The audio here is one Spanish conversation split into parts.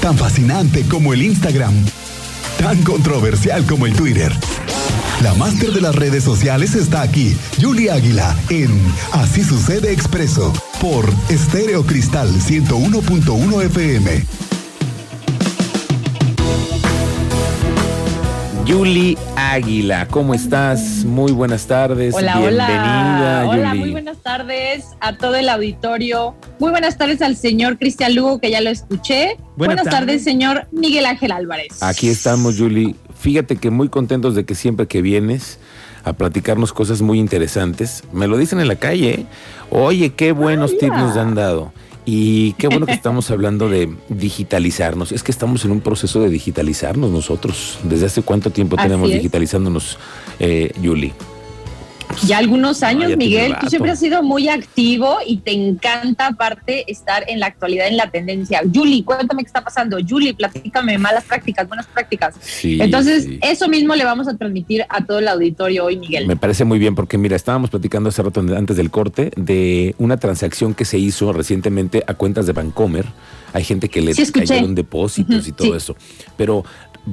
tan fascinante como el Instagram, tan controversial como el Twitter. La máster de las redes sociales está aquí, Julie Águila, en Así sucede expreso, por Estéreo Cristal 101.1 FM. Yuli Águila, ¿cómo estás? Muy buenas tardes. Hola, Bienvenida, hola. Hola, muy buenas tardes a todo el auditorio. Muy buenas tardes al señor Cristian Lugo, que ya lo escuché. Buenas Buenas, tardes. tardes, señor Miguel Ángel Álvarez. Aquí estamos, Yuli. Fíjate que muy contentos de que siempre que vienes a platicarnos cosas muy interesantes, me lo dicen en la calle. ¿eh? Oye, qué buenos tips nos han dado. Y qué bueno que estamos hablando de digitalizarnos. Es que estamos en un proceso de digitalizarnos nosotros. ¿Desde hace cuánto tiempo Así tenemos es. digitalizándonos, eh, Yuli? Ya algunos años, ya Miguel, tú siempre has sido muy activo y te encanta aparte estar en la actualidad, en la tendencia. Julie, cuéntame qué está pasando. Julie, platícame malas prácticas, buenas prácticas. Sí, Entonces, sí. eso mismo le vamos a transmitir a todo el auditorio hoy, Miguel. Me parece muy bien porque mira, estábamos platicando hace rato antes del corte de una transacción que se hizo recientemente a cuentas de Bancomer. Hay gente que le Sí, cayeron depósitos y todo eso. Pero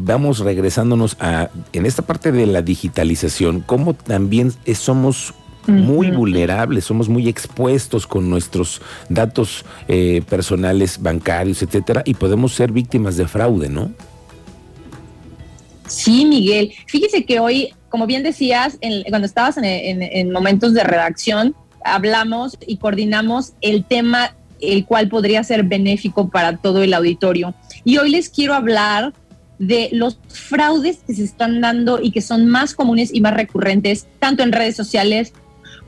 vamos regresándonos a en esta parte de la digitalización, cómo también somos muy vulnerables, somos muy expuestos con nuestros datos eh, personales, bancarios, etcétera, y podemos ser víctimas de fraude, ¿no? Sí, Miguel. Fíjese que hoy, como bien decías, en- cuando estabas en, en- en momentos de redacción, hablamos y coordinamos el tema el cual podría ser benéfico para todo el auditorio. Y hoy les quiero hablar de los fraudes que se están dando y que son más comunes y más recurrentes, tanto en redes sociales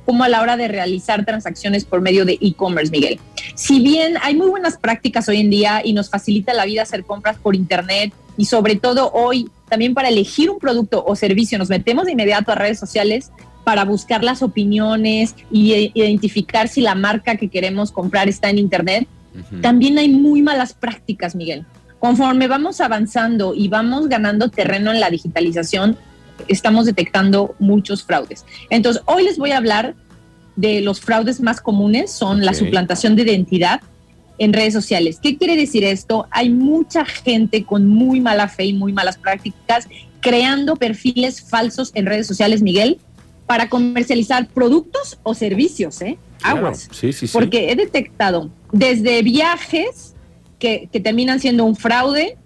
como a la hora de realizar transacciones por medio de e-commerce, Miguel. Si bien hay muy buenas prácticas hoy en día y nos facilita la vida hacer compras por internet y sobre todo hoy también para elegir un producto o servicio nos metemos de inmediato a redes sociales para buscar las opiniones y e- identificar si la marca que queremos comprar está en internet. También hay muy malas prácticas, Miguel. Conforme vamos avanzando y vamos ganando terreno en la digitalización, estamos detectando muchos fraudes. Entonces, hoy les voy a hablar de los fraudes más comunes, son la suplantación de identidad en redes sociales. ¿Qué quiere decir esto? Hay mucha gente con muy mala fe y muy malas prácticas creando perfiles falsos en redes sociales, Miguel, para comercializar productos o servicios, ¿eh? Claro. Aguas. Sí, sí, sí. Porque he detectado desde viajes que, terminan siendo un fraude,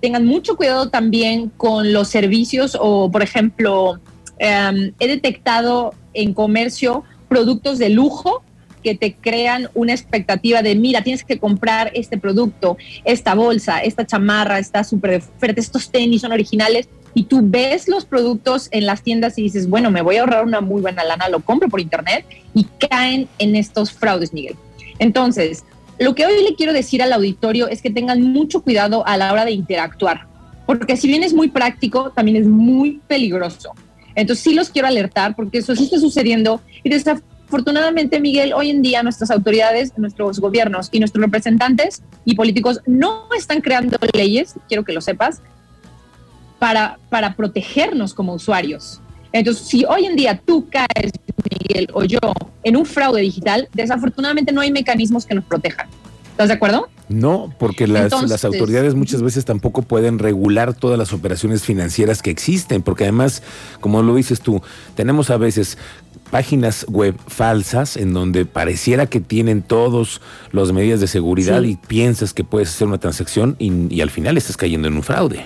tengan mucho cuidado también con los servicios o, por ejemplo, em, he detectado en comercio productos de lujo que te crean una expectativa de, mira, tienes que comprar este producto, esta bolsa, esta chamarra, está súper de oferta, estos tenis son originales, y tú ves los productos en las tiendas y dices, bueno, me voy a ahorrar una muy buena lana, lo compro por internet, y caen en estos fraudes, Miguel. Entonces, lo que hoy le quiero decir al auditorio es que tengan mucho cuidado a la hora de interactuar, porque si bien es muy práctico, también es muy peligroso. Entonces sí los quiero alertar porque eso sí está sucediendo y desafortunadamente, Miguel, hoy en día nuestras autoridades, nuestros gobiernos y nuestros representantes y políticos no están creando leyes, quiero que lo sepas, para, para protegernos como usuarios. Entonces, si hoy en día tú caes, Miguel, o yo, en un fraude digital, desafortunadamente no hay mecanismos que nos protejan. ¿Estás de acuerdo? No, porque las, Entonces- las autoridades muchas veces tampoco pueden regular todas las operaciones financieras que existen, porque además, como lo dices tú, tenemos a veces páginas web falsas en donde pareciera que tienen todos las medidas de seguridad Sí. y piensas que puedes hacer una transacción y, y al final estás cayendo en un fraude.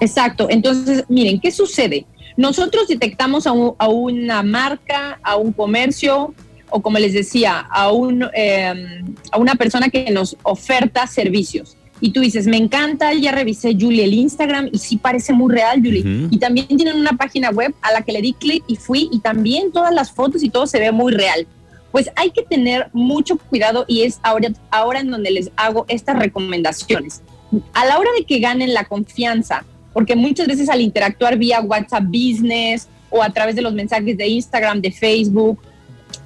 Exacto. Entonces, miren, ¿qué sucede? Nosotros detectamos a, un- a una marca, a un comercio, o como les decía, a, un, eh, a una persona que nos oferta servicios. Y tú dices, me encanta, ya revisé Julie el Instagram y sí parece muy real, Julie. Ujú. Y también tienen una página web a la que le di clic y fui y también todas las fotos y todo se ve muy real. Pues hay que tener mucho cuidado y es ahora, ahora en donde les hago estas recomendaciones. A la hora de que ganen la confianza, porque muchas veces al interactuar vía WhatsApp Business o a través de los mensajes de Instagram, de Facebook,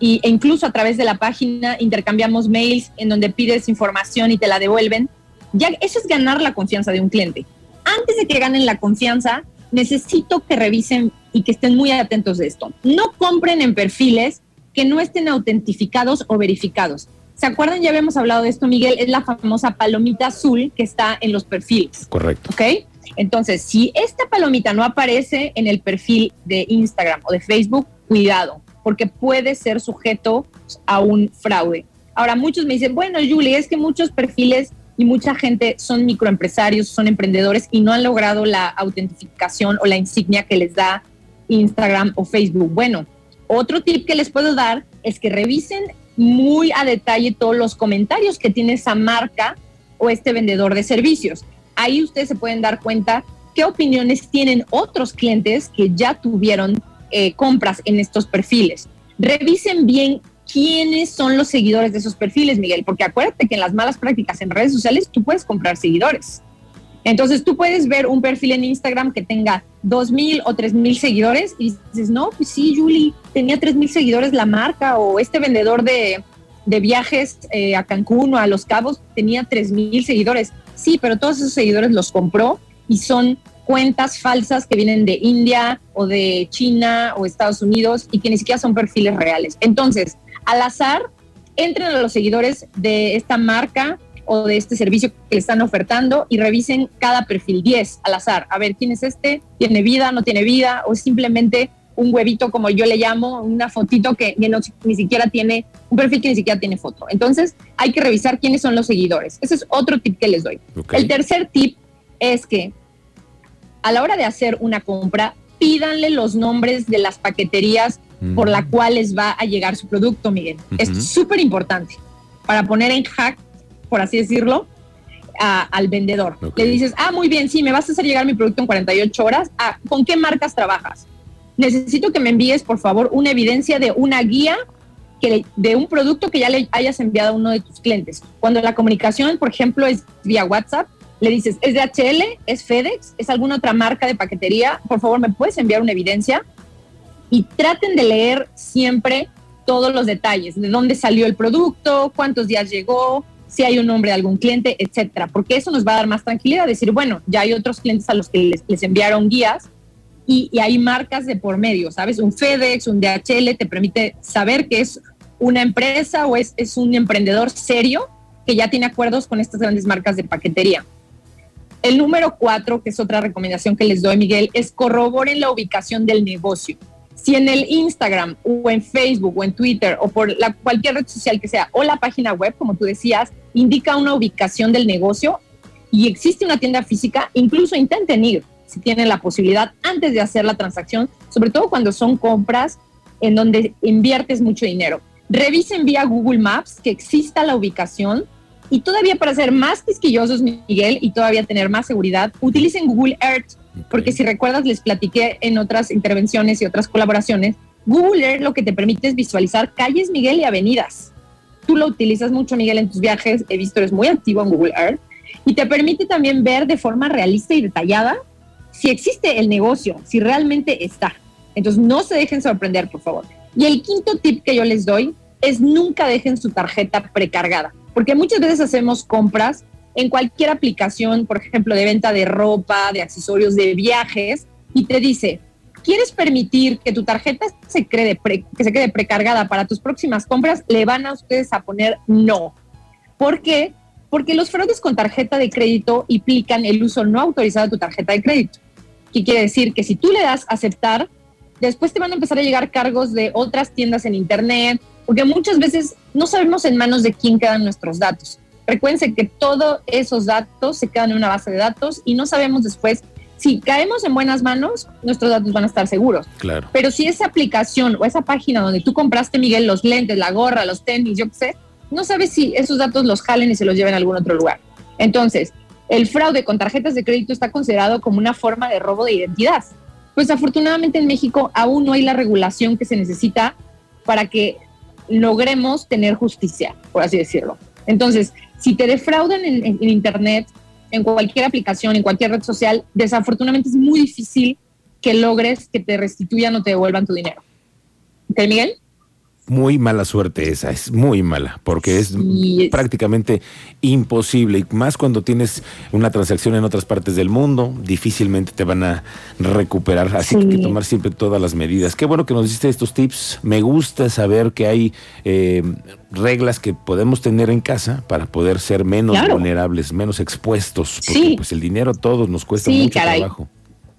y, e incluso a través de la página intercambiamos mails en donde pides información y te la devuelven. Ya eso es ganar la confianza de un cliente. Antes de que ganen la confianza, necesito que revisen y que estén muy atentos de esto. No compren en perfiles que no estén autentificados o verificados. ¿Se acuerdan? Ya habíamos hablado de esto, Miguel. Es la famosa palomita azul que está en los perfiles. Correcto. ¿Ok? Entonces, si esta palomita no aparece en el perfil de Instagram o de Facebook, cuidado, porque puede ser sujeto a un fraude. Ahora, muchos me dicen, bueno, Julie, es que muchos perfiles y mucha gente son microempresarios, son emprendedores y no han logrado la autentificación o la insignia que les da Instagram o Facebook. Bueno, otro tip que les puedo dar es que revisen muy a detalle todos los comentarios que tiene esa marca o este vendedor de servicios. Ahí ustedes se pueden dar cuenta qué opiniones tienen otros clientes que ya tuvieron eh, compras en estos perfiles. Revisen bien quiénes son los seguidores de esos perfiles, Miguel, porque acuérdate que en las malas prácticas en redes sociales tú puedes comprar seguidores. Entonces tú puedes ver un perfil en Instagram que tenga dos mil o tres mil seguidores y dices, no, pues sí, Julie, tenía tres mil seguidores la marca o este vendedor de, viajes eh, a Cancún o a Los Cabos tenía tres mil seguidores. Sí, pero todos esos seguidores los compró y son cuentas falsas que vienen de India o de China o Estados Unidos y que ni siquiera son perfiles reales. Entonces, al azar, entren a los seguidores de esta marca o de este servicio que le están ofertando y revisen cada perfil 10 al azar. A ver, ¿quién es este? ¿Tiene vida? ¿No tiene vida? ¿O simplemente un huevito, como yo le llamo, una fotito que ni siquiera tiene, un perfil que ni siquiera tiene foto? Entonces, hay que revisar quiénes son los seguidores. Ese es otro tip que les doy. El tercer tip es que a la hora de hacer una compra, pídanle los nombres de las paqueterías por la cual les va a llegar su producto, Miguel. Es súper importante para poner en hack, por así decirlo, al vendedor. Le dices, ah, muy bien, sí, me vas a hacer llegar mi producto en 48 horas. Ah, ¿Con qué marcas trabajas? Necesito que me envíes, por favor, una evidencia de una guía que de un producto que ya le hayas enviado a uno de tus clientes. Cuando la comunicación, por ejemplo, es vía WhatsApp, le dices, ¿es DHL? ¿Es FedEx? ¿Es alguna otra marca de paquetería? Por favor, ¿me puedes enviar una evidencia? y traten de leer siempre todos los detalles, de dónde salió el producto, cuántos días llegó, si hay un nombre de algún cliente, etcétera, porque eso nos va a dar más tranquilidad, decir, bueno, ya hay otros clientes a los que les, enviaron guías y, hay marcas de por medio, ¿sabes? Un FedEx, un DHL te permite saber que es una empresa o es, es un emprendedor serio que ya tiene acuerdos con estas grandes marcas de paquetería. El número cuatro, que es otra recomendación que les doy, Miguel, es corroboren la ubicación del negocio. Si en el Instagram o en Facebook o en Twitter o por cualquier red social que sea o la página web, como tú decías, indica una ubicación del negocio y existe una tienda física, incluso intenten ir si tienen la posibilidad antes de hacer la transacción, sobre todo cuando son compras en donde inviertes mucho dinero. Revisen vía Google Maps que exista la ubicación y todavía para ser más quisquillosos, Miguel, y todavía tener más seguridad, utilicen Google Earth porque si recuerdas, les platiqué en otras intervenciones y otras colaboraciones, Google Earth lo que te permite es visualizar calles, Miguel, y avenidas. Tú lo utilizas mucho, Miguel, en tus viajes. He visto, eres muy activo en Google Earth. Y te permite también ver de forma realista y detallada si existe el negocio, si realmente está. Entonces, no se dejen sorprender, por favor. Y el quinto tip que yo les doy es nunca dejen su tarjeta precargada, porque muchas veces hacemos compras en cualquier aplicación, por ejemplo, de venta de ropa, de accesorios, de viajes, y te dice, ¿quieres permitir que tu tarjeta se quede, que se quede precargada para tus próximas compras? Le van a ustedes a poner no. ¿Por qué? Porque los fraudes con tarjeta de crédito implican el uso no autorizado de tu tarjeta de crédito. ¿Qué quiere decir? Que si tú le das aceptar, después te van a empezar a llegar cargos de otras tiendas en Internet, porque muchas veces no sabemos en manos de quién quedan nuestros datos. Recuerden que todos esos datos se quedan en una base de datos y no sabemos después si caemos en buenas manos, nuestros datos van a estar seguros. Claro. Pero si esa aplicación o esa página donde tú compraste, Miguel, los lentes, la gorra, los tenis, yo qué sé, no sabes si esos datos los jalen y se los lleven a algún otro lugar. Entonces, el fraude con tarjetas de crédito está considerado como una forma de robo de identidad. Pues afortunadamente en México aún no hay la regulación que se necesita para que logremos tener justicia, por así decirlo. Entonces, si te defraudan en, Internet, en cualquier aplicación, en cualquier red social, desafortunadamente es muy difícil que logres que te restituyan o te devuelvan tu dinero. ¿Ok, Miguel? Muy mala suerte esa, es muy mala, porque es, prácticamente imposible, y más cuando tienes una transacción en otras partes del mundo, difícilmente te van a recuperar, así que hay que tomar siempre todas las medidas. Qué bueno que nos diste estos tips, me gusta saber que hay eh, reglas que podemos tener en casa para poder ser menos vulnerables, menos expuestos, porque pues el dinero a todos nos cuesta mucho trabajo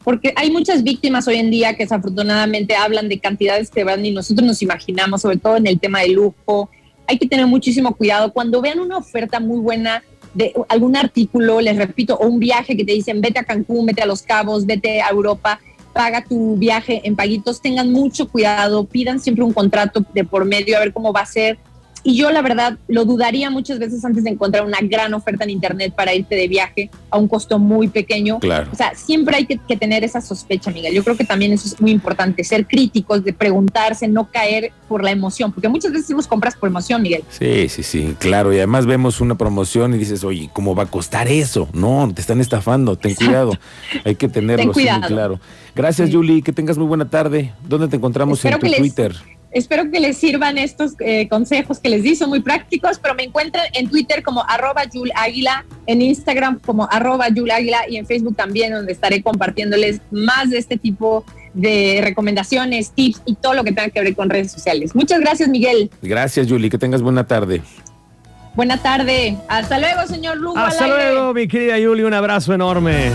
porque hay muchas víctimas hoy en día que desafortunadamente hablan de cantidades que van y nosotros nos imaginamos, sobre todo en el tema de lujo. Hay que tener muchísimo cuidado. Cuando vean una oferta muy buena de algún artículo, les repito, o un viaje que te dicen vete a Cancún, vete a Los Cabos, vete a Europa, paga tu viaje en paguitos, tengan mucho cuidado, pidan siempre un contrato de por medio a ver cómo va a ser y yo la verdad lo dudaría muchas veces antes de encontrar una gran oferta en Internet para irte de viaje a un costo muy pequeño. Claro. O sea, siempre hay que, tener esa sospecha, Miguel. Yo creo que también eso es muy importante, ser críticos, de preguntarse, no caer por la emoción, porque muchas veces hacemos compras por emoción, Miguel. Sí, sí, sí, claro. Y además vemos una promoción y dices, oye, ¿cómo va a costar eso? No, te están estafando, ten cuidado. Hay que tenerlo Ten claro. Gracias, Julie, que tengas muy buena tarde. ¿Dónde te encontramos en tu Twitter? Espero que les sirvan estos eh, consejos que les di, son muy prácticos, pero me encuentran en Twitter como arroba Águila, en Instagram como arroba Águila y en Facebook también, donde estaré compartiéndoles más de este tipo de recomendaciones, tips y todo lo que tenga que ver con redes sociales. Muchas gracias, Miguel. Gracias, Julie, que tengas buena tarde. Buena tarde. Hasta luego, señor Lugo. Hasta luego, mi querida Julie, un abrazo enorme.